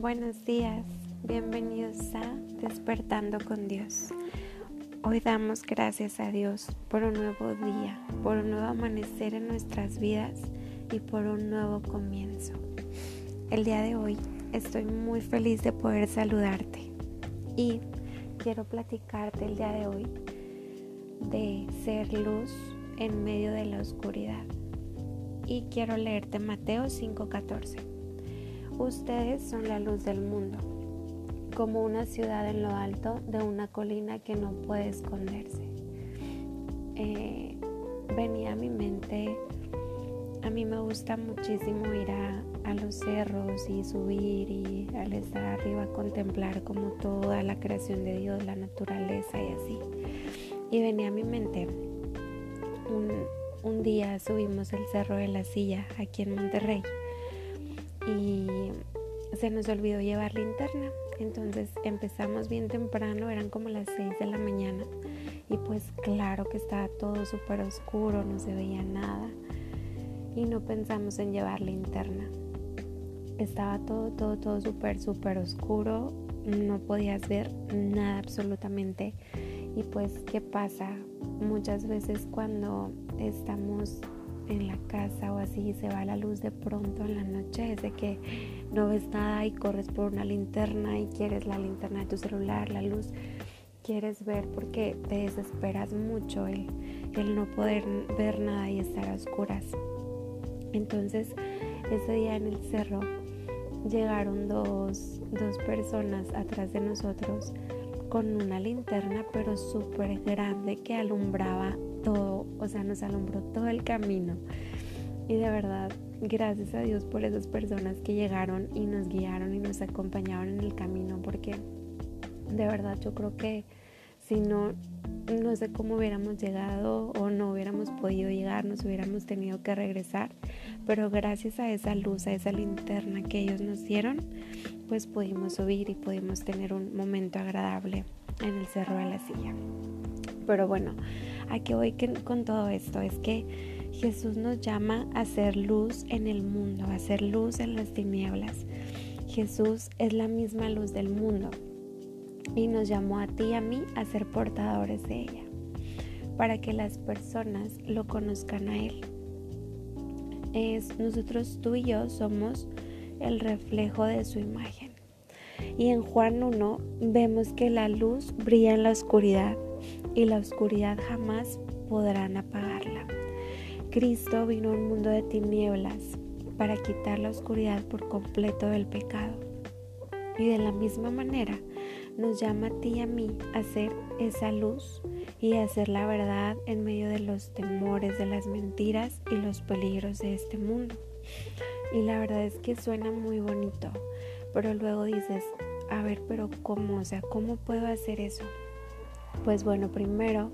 Buenos días, bienvenidos a Despertando con Dios. Hoy damos gracias a Dios por un nuevo día, por un nuevo amanecer en nuestras vidas y por un nuevo comienzo. El día de hoy estoy muy feliz de poder saludarte y quiero platicarte el día de hoy de ser luz en medio de la oscuridad. Y quiero leerte Mateo 5:14. Ustedes son la luz del mundo, como una ciudad en lo alto de una colina que no puede esconderse. Eh, venía a mi mente, a mí me gusta muchísimo ir a, los cerros y subir y al estar arriba contemplar como toda la creación de Dios, la naturaleza y así. Y venía a mi mente un, un día subimos el cerro de la silla aquí en Monterrey y se nos olvidó llevar linterna. Entonces empezamos bien temprano, eran como las 6 de la mañana y pues claro que estaba todo súper oscuro, no se veía nada y no pensamos en llevar linterna. Estaba todo, todo, todo súper, súper oscuro, no podías ver nada absolutamente. Y pues, ¿qué pasa? Muchas veces cuando estamos en la casa o así se va la luz de pronto en la noche, es de que no ves nada y corres por una linterna y quieres la linterna de tu celular, la luz, quieres ver porque te desesperas mucho el, el no poder ver nada y estar a oscuras. Entonces, ese día en el cerro llegaron dos, dos personas atrás de nosotros con una linterna pero súper grande que alumbraba todo, o sea, nos alumbró todo el camino. Y de verdad, gracias a Dios por esas personas que llegaron y nos guiaron y nos acompañaron en el camino, porque de verdad yo creo que si no, no sé cómo hubiéramos llegado o no hubiéramos podido llegar, nos hubiéramos tenido que regresar, pero gracias a esa luz, a esa linterna que ellos nos dieron, pues pudimos subir y pudimos tener un momento agradable en el cerro de la silla. Pero bueno, ¿A qué voy con todo esto? Es que Jesús nos llama a ser luz en el mundo, a ser luz en las tinieblas. Jesús es la misma luz del mundo y nos llamó a ti y a mí a ser portadores de ella, para que las personas lo conozcan a Él. Es, nosotros tú y yo somos el reflejo de su imagen. Y en Juan 1 vemos que la luz brilla en la oscuridad y la oscuridad jamás podrán apagarla. Cristo vino a un mundo de tinieblas para quitar la oscuridad por completo del pecado. Y de la misma manera nos llama a ti y a mí a ser esa luz y a hacer la verdad en medio de los temores, de las mentiras y los peligros de este mundo. Y la verdad es que suena muy bonito, pero luego dices, a ver, pero ¿cómo? O sea, ¿cómo puedo hacer eso? Pues bueno, primero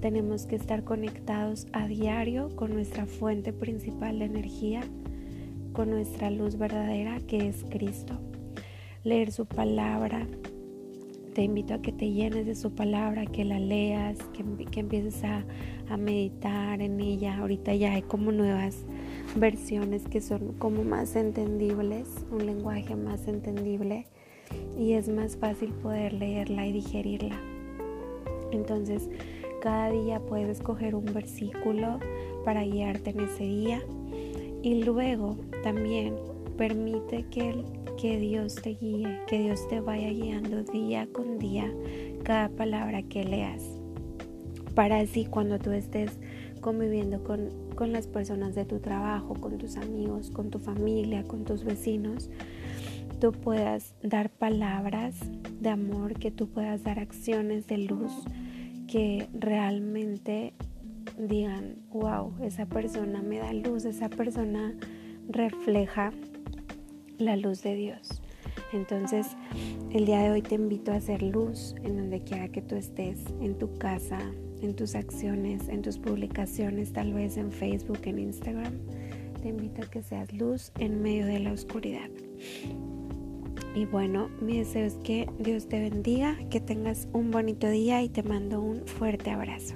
tenemos que estar conectados a diario con nuestra fuente principal de energía, con nuestra luz verdadera que es Cristo. Leer su palabra. Te invito a que te llenes de su palabra, que la leas, que, empieces a, a meditar en ella. Ahorita ya hay como nuevas versiones que son como más entendibles, un lenguaje más entendible y es más fácil poder leerla y digerirla. Entonces, cada día puedes escoger un versículo para guiarte en ese día y luego también permite que, que Dios te guíe, que Dios te vaya guiando día con día cada palabra que leas. Para así cuando tú estés conviviendo con, con las personas de tu trabajo, con tus amigos, con tu familia, con tus vecinos, tú puedas dar palabras de amor, que tú puedas dar acciones de luz que realmente digan, wow, esa persona me da luz, esa persona refleja la luz de Dios. Entonces, el día de hoy te invito a hacer luz en donde quiera que tú estés, en tu casa, en tus acciones, en tus publicaciones, tal vez en Facebook, en Instagram. Te invito a que seas luz en medio de la oscuridad. Y bueno, mi deseo es que Dios te bendiga, que tengas un bonito día y te mando un fuerte abrazo.